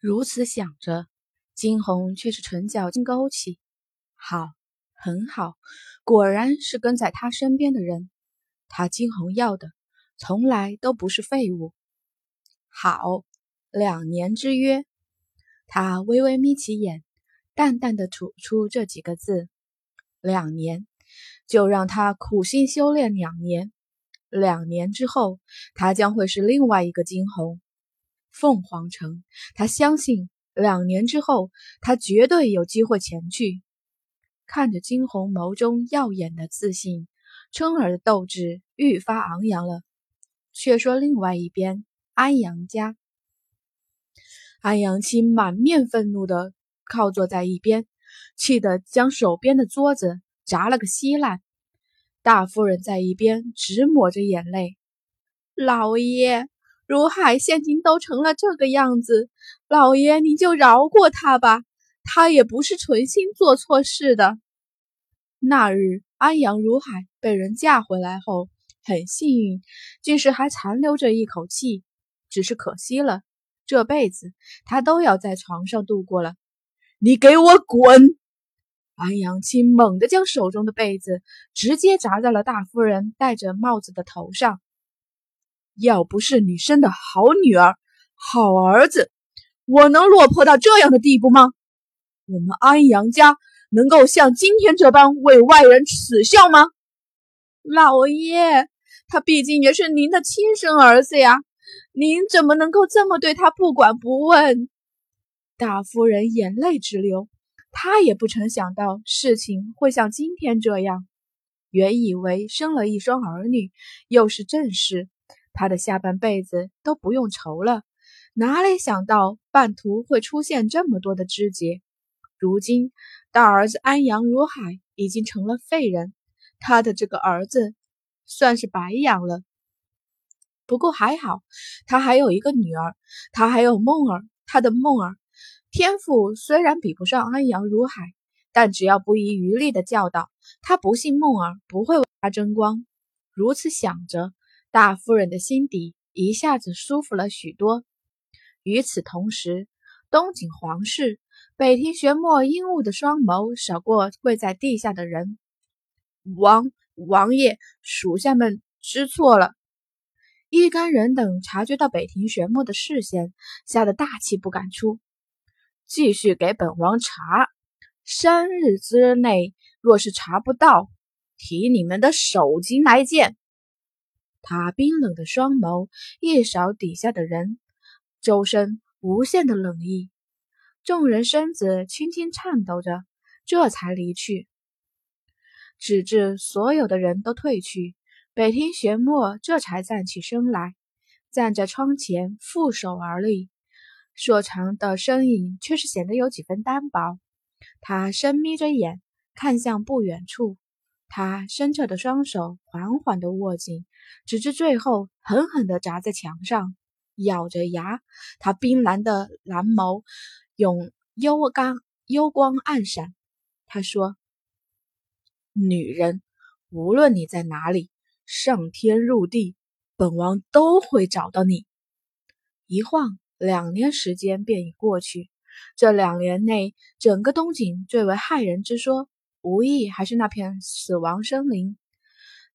如此想着，金红却是唇角轻勾起。好，很好，果然是跟在他身边的人。他金红要的从来都不是废物。好，两年之约。他微微眯起眼，淡淡的吐出这几个字：两年，就让他苦心修炼两年。两年之后，他将会是另外一个金红。凤凰城，他相信两年之后，他绝对有机会前去。看着金红眸中耀眼的自信，春儿的斗志愈发昂扬了。却说另外一边，安阳家，安阳青满面愤怒的靠坐在一边，气得将手边的桌子砸了个稀烂。大夫人在一边直抹着眼泪：“老爷。”如海现今都成了这个样子，老爷你就饶过他吧，他也不是存心做错事的。那日安阳如海被人嫁回来后，很幸运，竟是还残留着一口气，只是可惜了，这辈子他都要在床上度过了。你给我滚！安阳青猛地将手中的被子直接砸在了大夫人戴着帽子的头上。要不是你生的好女儿、好儿子，我能落魄到这样的地步吗？我们安阳家能够像今天这般为外人耻笑吗？老爷，他毕竟也是您的亲生儿子呀，您怎么能够这么对他不管不问？大夫人眼泪直流，她也不曾想到事情会像今天这样。原以为生了一双儿女，又是正事。他的下半辈子都不用愁了，哪里想到半途会出现这么多的枝节？如今大儿子安阳如海已经成了废人，他的这个儿子算是白养了。不过还好，他还有一个女儿，他还有梦儿。他的梦儿天赋虽然比不上安阳如海，但只要不遗余力的教导他，不信梦儿不会为他争光。如此想着。大夫人的心底一下子舒服了许多。与此同时，东景皇室北庭玄墨阴雾的双眸扫过跪在地下的人。王王爷，属下们知错了。一干人等察觉到北庭玄墨的视线，吓得大气不敢出。继续给本王查，三日之内若是查不到，提你们的首级来见。他冰冷的双眸一扫底下的人，周身无限的冷意。众人身子轻轻颤抖着，这才离去。直至所有的人都退去，北庭玄墨这才站起身来，站在窗前负手而立，硕长的身影却是显得有几分单薄。他深眯着眼，看向不远处。他伸着的双手缓缓地握紧，直至最后狠狠地砸在墙上，咬着牙。他冰蓝的蓝眸用幽刚幽光暗闪。他说：“女人，无论你在哪里，上天入地，本王都会找到你。”一晃两年时间便已过去。这两年内，整个东景最为骇人之说。无疑还是那片死亡森林。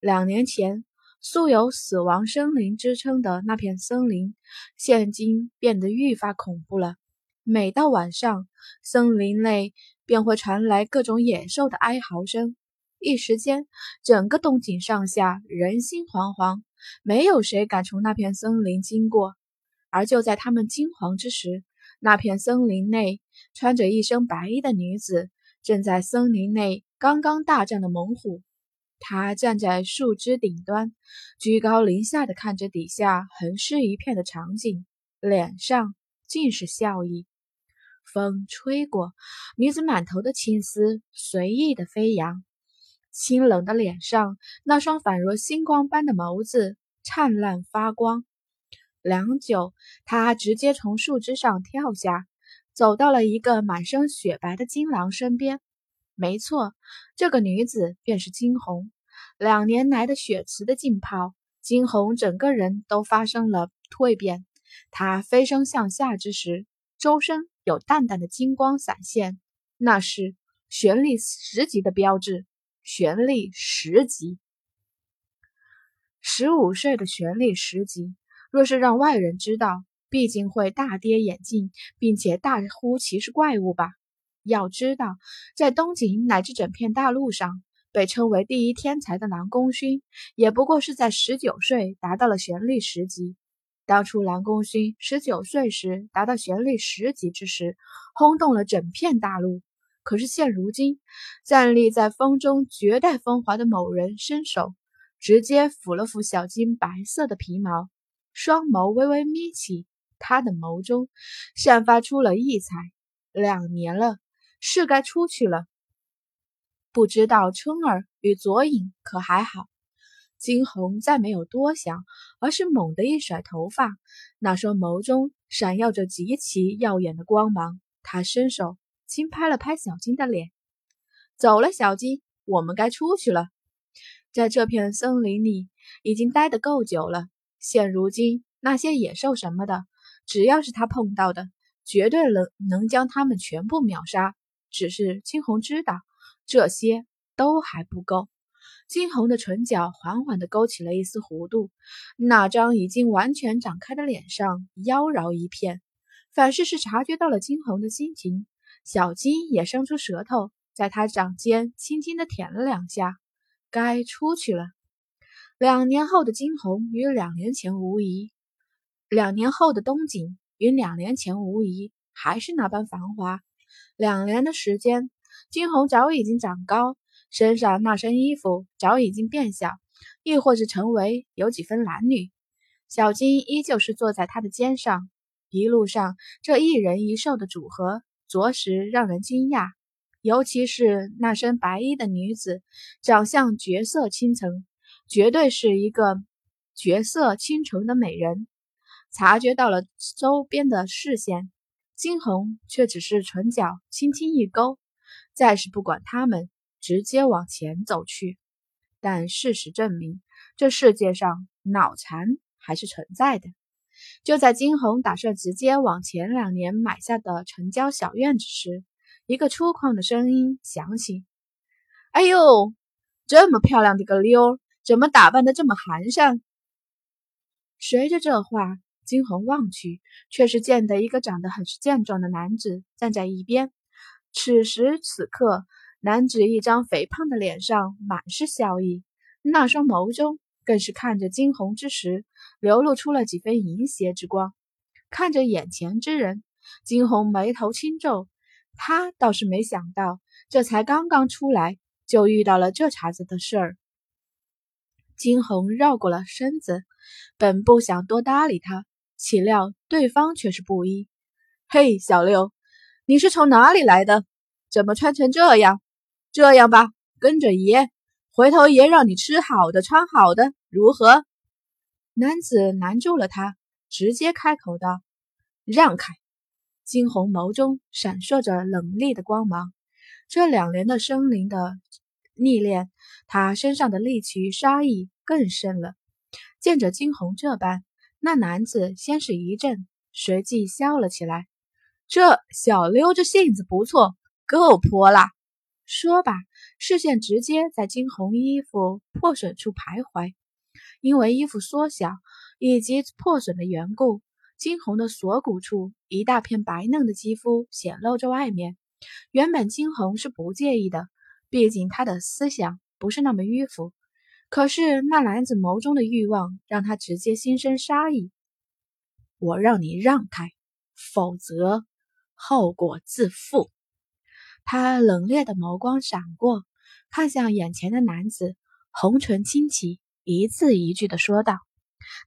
两年前，素有“死亡森林”之称的那片森林，现今变得愈发恐怖了。每到晚上，森林内便会传来各种野兽的哀嚎声，一时间，整个东景上下人心惶惶，没有谁敢从那片森林经过。而就在他们惊惶之时，那片森林内穿着一身白衣的女子。正在森林内刚刚大战的猛虎，他站在树枝顶端，居高临下的看着底下横尸一片的场景，脸上尽是笑意。风吹过，女子满头的青丝随意的飞扬，清冷的脸上那双仿若星光般的眸子灿烂发光。良久，她直接从树枝上跳下。走到了一个满身雪白的金狼身边，没错，这个女子便是金红。两年来的血池的浸泡，金红整个人都发生了蜕变。她飞升向下之时，周身有淡淡的金光闪现，那是玄力十级的标志。玄力十级，十五岁的玄力十级，若是让外人知道，必定会大跌眼镜，并且大呼其是怪物吧。要知道，在东景乃至整片大陆上，被称为第一天才的南宫勋，也不过是在十九岁达到了玄力十级。当初南宫勋十九岁时达到玄力十级之时，轰动了整片大陆。可是现如今，站立在风中绝代风华的某人伸手，直接抚了抚小金白色的皮毛，双眸微微眯起，他的眸中散发出了异彩。两年了，是该出去了。不知道春儿与左影可还好？金红再没有多想，而是猛地一甩头发，那双眸中闪耀着极其耀眼的光芒。他伸手。轻拍了拍小金的脸，走了，小金，我们该出去了。在这片森林里已经待得够久了，现如今那些野兽什么的，只要是他碰到的，绝对能能将他们全部秒杀。只是金红知道，这些都还不够。金红的唇角缓缓地勾起了一丝弧度，那张已经完全长开的脸上妖娆一片，反是是察觉到了金红的心情。小金也伸出舌头，在他掌间轻轻的舔了两下。该出去了。两年后的金红与两年前无疑，两年后的东景与两年前无疑，还是那般繁华。两年的时间，金红早已经长高，身上那身衣服早已经变小，亦或是成为有几分男女。小金依旧是坐在他的肩上，一路上这一人一兽的组合。着实让人惊讶，尤其是那身白衣的女子，长相绝色倾城，绝对是一个绝色倾城的美人。察觉到了周边的视线，金红却只是唇角轻轻一勾，再是不管他们，直接往前走去。但事实证明，这世界上脑残还是存在的。就在金红打算直接往前两年买下的城郊小院子时，一个粗犷的声音响起：“哎呦，这么漂亮的个妞，怎么打扮的这么寒碜？”随着这话，金红望去，却是见得一个长得很是健壮的男子站在一边。此时此刻，男子一张肥胖的脸上满是笑意，那双眸中。更是看着惊鸿之时，流露出了几分淫邪之光。看着眼前之人，金红眉头轻皱。他倒是没想到，这才刚刚出来，就遇到了这茬子的事儿。金红绕过了身子，本不想多搭理他，岂料对方却是不依。嘿，小六，你是从哪里来的？怎么穿成这样？这样吧，跟着爷。回头爷让你吃好的，穿好的，如何？男子拦住了他，直接开口道：“让开！”金红眸中闪烁着冷厉的光芒。这两年的生灵的历练，他身上的戾气杀意更深了。见着金红这般，那男子先是一震，随即笑了起来：“这小溜这性子不错，够泼辣。”说吧。视线直接在金红衣服破损处徘徊，因为衣服缩小以及破损的缘故，金红的锁骨处一大片白嫩的肌肤显露在外面。原本金红是不介意的，毕竟他的思想不是那么迂腐。可是那男子眸中的欲望让他直接心生杀意。我让你让开，否则后果自负。他冷冽的眸光闪过。看向眼前的男子，红唇轻启，一字一句的说道：“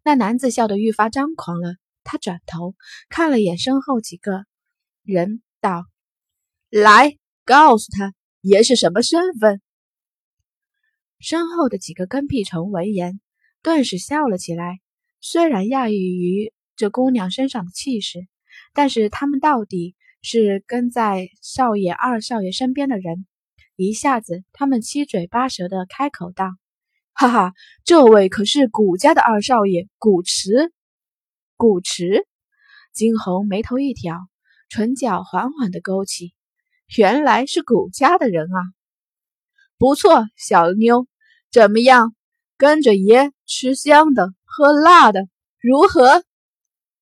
那男子笑得愈发张狂了。他转头看了眼身后几个人，道：‘来，告诉他爷是什么身份。’身后的几个跟屁虫闻言，顿时笑了起来。虽然讶异于这姑娘身上的气势，但是他们到底是跟在少爷、二少爷身边的人。”一下子，他们七嘴八舌的开口道：“哈哈，这位可是古家的二少爷古驰。”古驰，金红眉头一挑，唇角缓缓的勾起，原来是谷家的人啊！不错，小妞，怎么样？跟着爷吃香的，喝辣的，如何？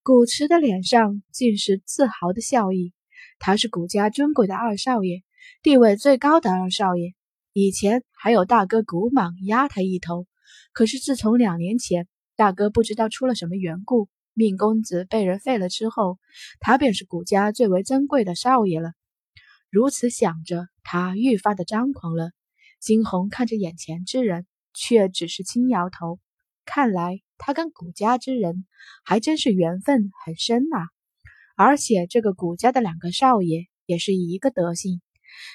古池的脸上尽是自豪的笑意。他是古家尊贵的二少爷，地位最高的二少爷。以前还有大哥古莽压他一头，可是自从两年前大哥不知道出了什么缘故，命公子被人废了之后，他便是古家最为珍贵的少爷了。如此想着，他愈发的张狂了。金红看着眼前之人，却只是轻摇头。看来他跟古家之人还真是缘分很深呐。而且这个古家的两个少爷也是一个德行。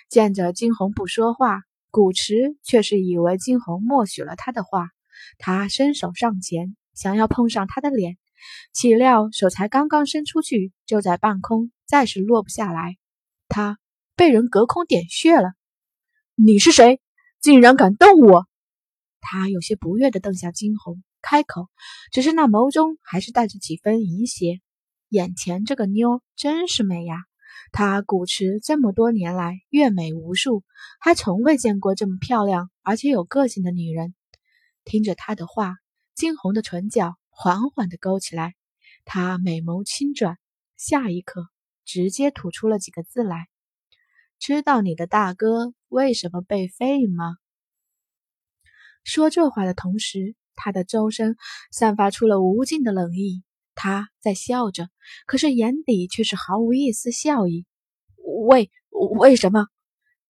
见着金红不说话。古池却是以为金红默许了他的话，他伸手上前，想要碰上他的脸，岂料手才刚刚伸出去，就在半空再是落不下来。他被人隔空点穴了。你是谁？竟然敢动我！他有些不悦地瞪向金红，开口，只是那眸中还是带着几分淫邪。眼前这个妞真是美呀！他古池这么多年来阅美无数，还从未见过这么漂亮而且有个性的女人。听着他的话，金红的唇角缓缓地勾起来，她美眸轻转，下一刻直接吐出了几个字来：“知道你的大哥为什么被废吗？”说这话的同时，他的周身散发出了无尽的冷意。他在笑着，可是眼底却是毫无一丝笑意。为为什么？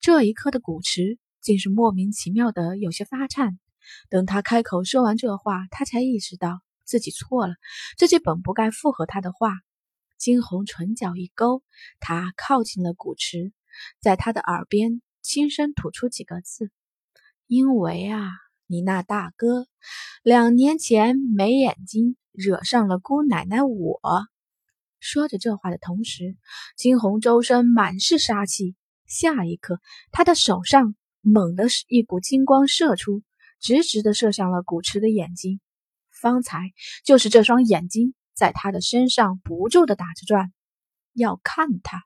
这一刻的古池竟是莫名其妙的有些发颤。等他开口说完这话，他才意识到自己错了，自己本不该附和他的话。惊鸿唇角一勾，他靠近了古池，在他的耳边轻声吐出几个字：“因为啊，你那大哥两年前没眼睛。”惹上了姑奶奶我。说着这话的同时，金红周身满是杀气。下一刻，他的手上猛地一股金光射出，直直的射向了古池的眼睛。方才就是这双眼睛在他的身上不住的打着转。要看他，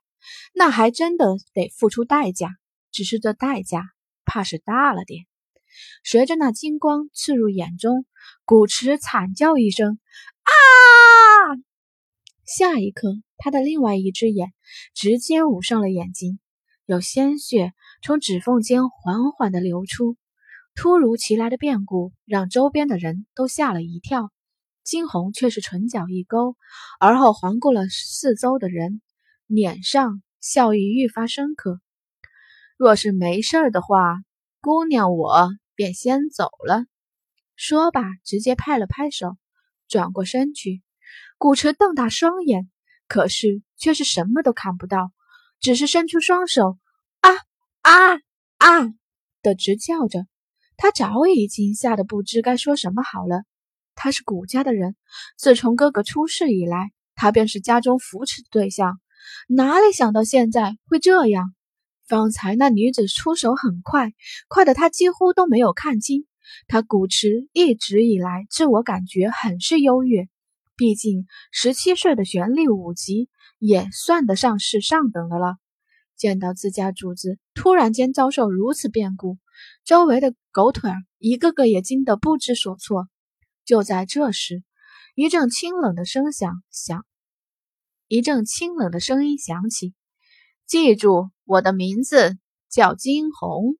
那还真的得付出代价。只是这代价，怕是大了点。随着那金光刺入眼中，古池惨叫一声：“啊！”下一刻，他的另外一只眼直接捂上了眼睛，有鲜血从指缝间缓缓的流出。突如其来的变故让周边的人都吓了一跳，金红却是唇角一勾，而后环顾了四周的人，脸上笑意愈发深刻。若是没事儿的话，姑娘我。便先走了。说罢，直接拍了拍手，转过身去。古驰瞪大双眼，可是却是什么都看不到，只是伸出双手，啊啊啊的直叫着。他早已经吓得不知该说什么好了。他是古家的人，自从哥哥出事以来，他便是家中扶持的对象，哪里想到现在会这样？方才那女子出手很快，快得他几乎都没有看清。他古池一直以来自我感觉很是优越，毕竟十七岁的玄力五级也算得上是上等的了。见到自家主子突然间遭受如此变故，周围的狗腿儿一个个也惊得不知所措。就在这时，一阵清冷的声响响，一阵清冷的声音响起。记住，我的名字叫金红。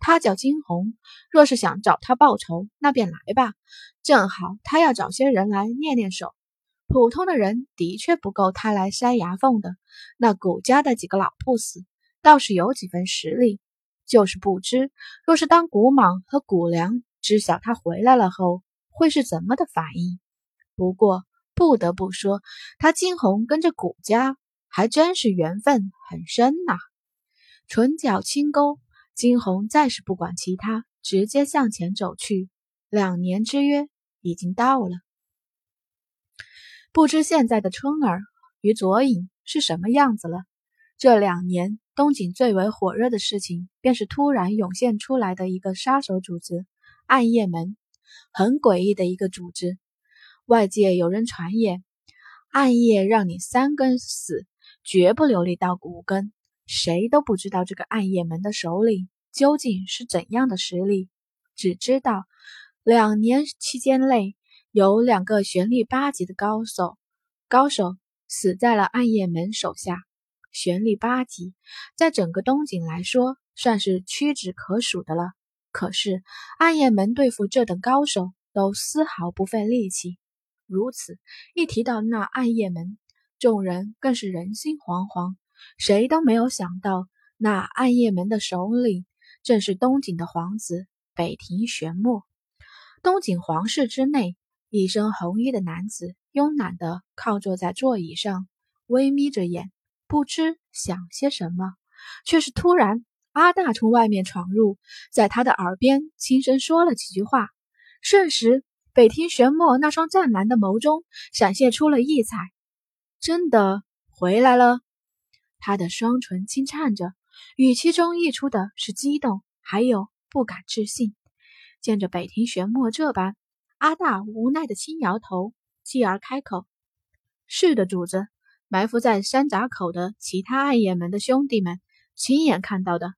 他叫金红。若是想找他报仇，那便来吧。正好他要找些人来练练手。普通的人的确不够他来塞牙缝的。那古家的几个老不死倒是有几分实力，就是不知若是当古莽和古良知晓他回来了后，会是怎么的反应。不过不得不说，他金红跟着古家。还真是缘分很深呐！唇角轻勾，金红再是不管其他，直接向前走去。两年之约已经到了，不知现在的春儿与左影是什么样子了。这两年，东景最为火热的事情，便是突然涌现出来的一个杀手组织——暗夜门，很诡异的一个组织。外界有人传言，暗夜让你三更死。绝不留你到五根。谁都不知道这个暗夜门的首领究竟是怎样的实力，只知道两年期间内有两个玄力八级的高手高手死在了暗夜门手下。玄力八级，在整个东景来说，算是屈指可数的了。可是暗夜门对付这等高手，都丝毫不费力气。如此一提到那暗夜门，众人更是人心惶惶。谁都没有想到，那暗夜门的首领正是东景的皇子北庭玄墨。东景皇室之内，一身红衣的男子慵懒地靠坐在座椅上，微眯着眼。不知想些什么，却是突然，阿大从外面闯入，在他的耳边轻声说了几句话。瞬时，北庭玄墨那双湛蓝的眸中闪现出了异彩。真的回来了？他的双唇轻颤着，语气中溢出的是激动，还有不敢置信。见着北庭玄墨这般，阿大无奈的轻摇头，继而开口：“是的，主子。”埋伏在山闸口的其他暗夜门的兄弟们亲眼看到的。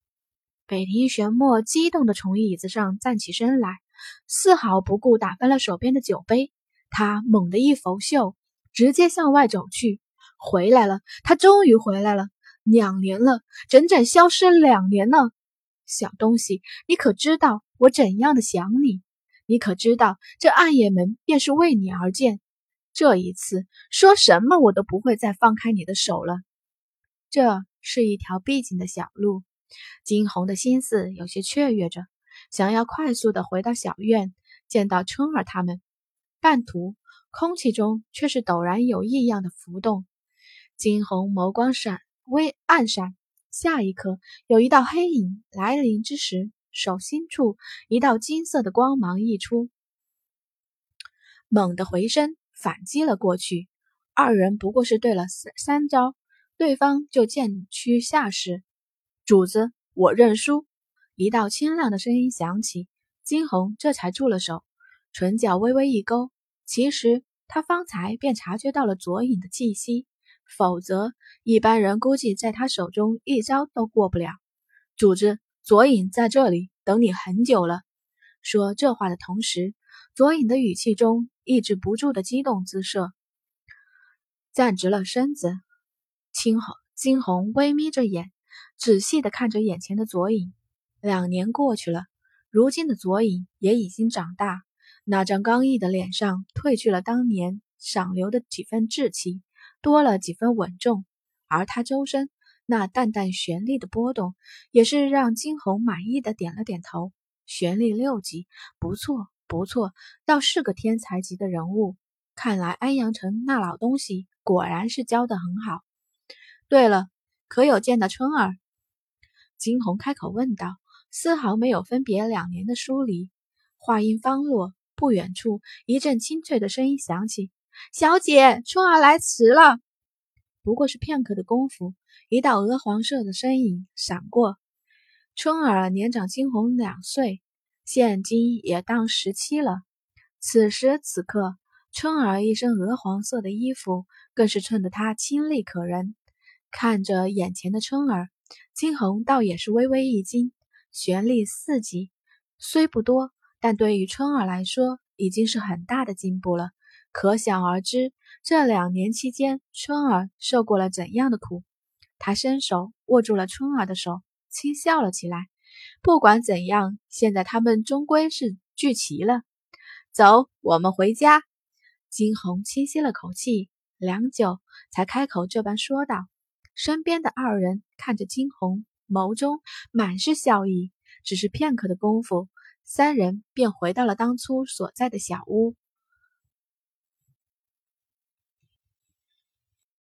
北庭玄墨激动的从椅子上站起身来，丝毫不顾打翻了手边的酒杯。他猛地一拂袖，直接向外走去。回来了，他终于回来了！两年了，整整消失两年了。小东西，你可知道我怎样的想你？你可知道这暗夜门便是为你而建？这一次，说什么我都不会再放开你的手了。这是一条必经的小路，金红的心思有些雀跃着，想要快速的回到小院，见到春儿他们。半途，空气中却是陡然有异样的浮动。金红眸光闪微暗闪，下一刻，有一道黑影来临之时，手心处一道金色的光芒溢出，猛地回身。反击了过去，二人不过是对了三三招，对方就渐趋下势。主子，我认输。一道清亮的声音响起，金红这才住了手，唇角微微一勾。其实他方才便察觉到了左影的气息，否则一般人估计在他手中一招都过不了。主子，左影在这里等你很久了。说这话的同时。左影的语气中抑制不住的激动姿色，站直了身子。青红金红微眯着眼，仔细的看着眼前的左影。两年过去了，如今的左影也已经长大，那张刚毅的脸上褪去了当年赏留的几分稚气，多了几分稳重。而他周身那淡淡玄力的波动，也是让金红满意的点了点头。玄力六级，不错。不错，倒是个天才级的人物。看来安阳城那老东西果然是教的很好。对了，可有见到春儿？金红开口问道，丝毫没有分别两年的疏离。话音方落，不远处一阵清脆的声音响起：“小姐，春儿来迟了。”不过是片刻的功夫，一道鹅黄色的身影闪过。春儿年长金红两岁。现今也当十七了。此时此刻，春儿一身鹅黄色的衣服，更是衬得她清丽可人。看着眼前的春儿，金红倒也是微微一惊。玄力四级虽不多，但对于春儿来说，已经是很大的进步了。可想而知，这两年期间，春儿受过了怎样的苦。他伸手握住了春儿的手，轻笑了起来。不管怎样，现在他们终归是聚齐了。走，我们回家。金红轻吸了口气，良久才开口这般说道。身边的二人看着金红，眸中满是笑意。只是片刻的功夫，三人便回到了当初所在的小屋。